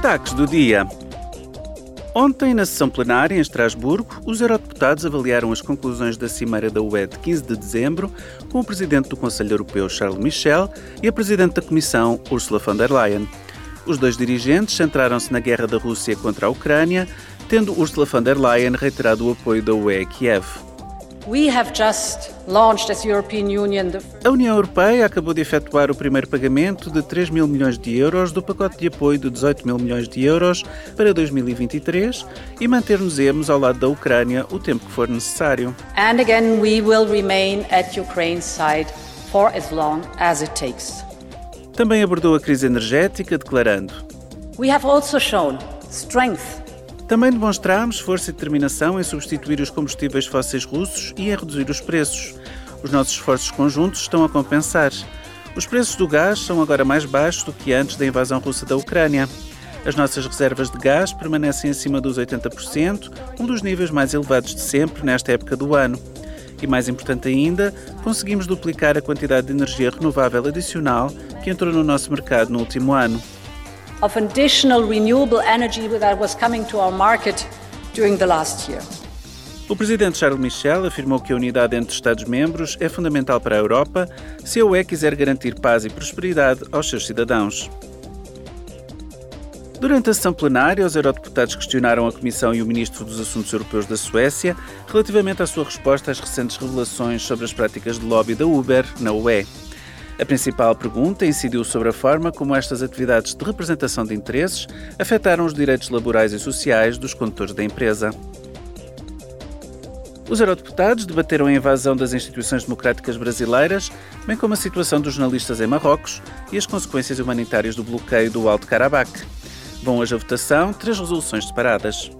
Destaques do dia. Ontem, na sessão plenária em Estrasburgo, os eurodeputados avaliaram as conclusões da Cimeira da UE de 15 de dezembro com o presidente do Conselho Europeu, Charles Michel, e a presidente da Comissão, Ursula von der Leyen. Os dois dirigentes centraram-se na guerra da Rússia contra a Ucrânia, tendo Ursula von der Leyen reiterado o apoio da UE a Kiev. A União Europeia acabou de efetuar o primeiro pagamento de 3 mil milhões de euros do pacote de apoio de 18 mil milhões de euros para 2023 e manter-nos-emos ao lado da Ucrânia o tempo que for necessário. And again we will remain at Ukraine's side for as long as it takes. Também abordou a crise energética, declarando: We have also shown strength também demonstramos força e determinação em substituir os combustíveis fósseis russos e em reduzir os preços. Os nossos esforços conjuntos estão a compensar. Os preços do gás são agora mais baixos do que antes da invasão russa da Ucrânia. As nossas reservas de gás permanecem acima dos 80%, um dos níveis mais elevados de sempre nesta época do ano. E mais importante ainda, conseguimos duplicar a quantidade de energia renovável adicional que entrou no nosso mercado no último ano of additional renewable energy that was coming to our market during the last year. O presidente Charles Michel afirmou que a unidade entre Estados-membros é fundamental para a Europa se a UE quiser garantir paz e prosperidade aos seus cidadãos. Durante a sessão plenária, os eurodeputados questionaram a Comissão e o Ministro dos Assuntos Europeus da Suécia relativamente à sua resposta às recentes revelações sobre as práticas de lobby da Uber na UE. A principal pergunta incidiu sobre a forma como estas atividades de representação de interesses afetaram os direitos laborais e sociais dos condutores da empresa. Os eurodeputados debateram a invasão das instituições democráticas brasileiras, bem como a situação dos jornalistas em Marrocos e as consequências humanitárias do bloqueio do Alto Karabakh. Vão hoje à votação três resoluções separadas.